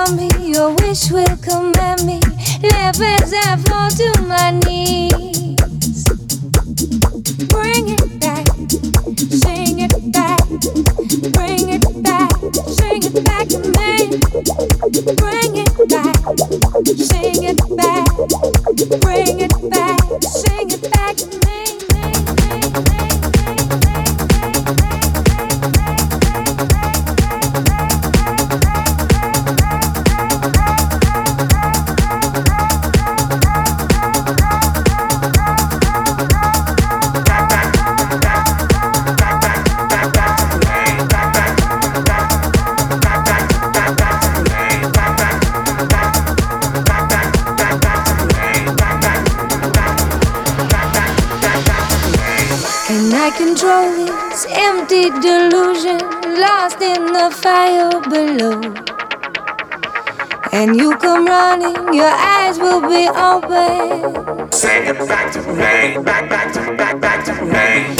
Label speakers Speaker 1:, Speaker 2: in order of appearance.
Speaker 1: on me, your wish will come at me. Live as I fall to my knees. Bring it back, sing it back, bring it back, sing it back to me. Bring it back, sing it back. morning, your eyes will be open. Sing it back to me, back, back to me, back, back to me.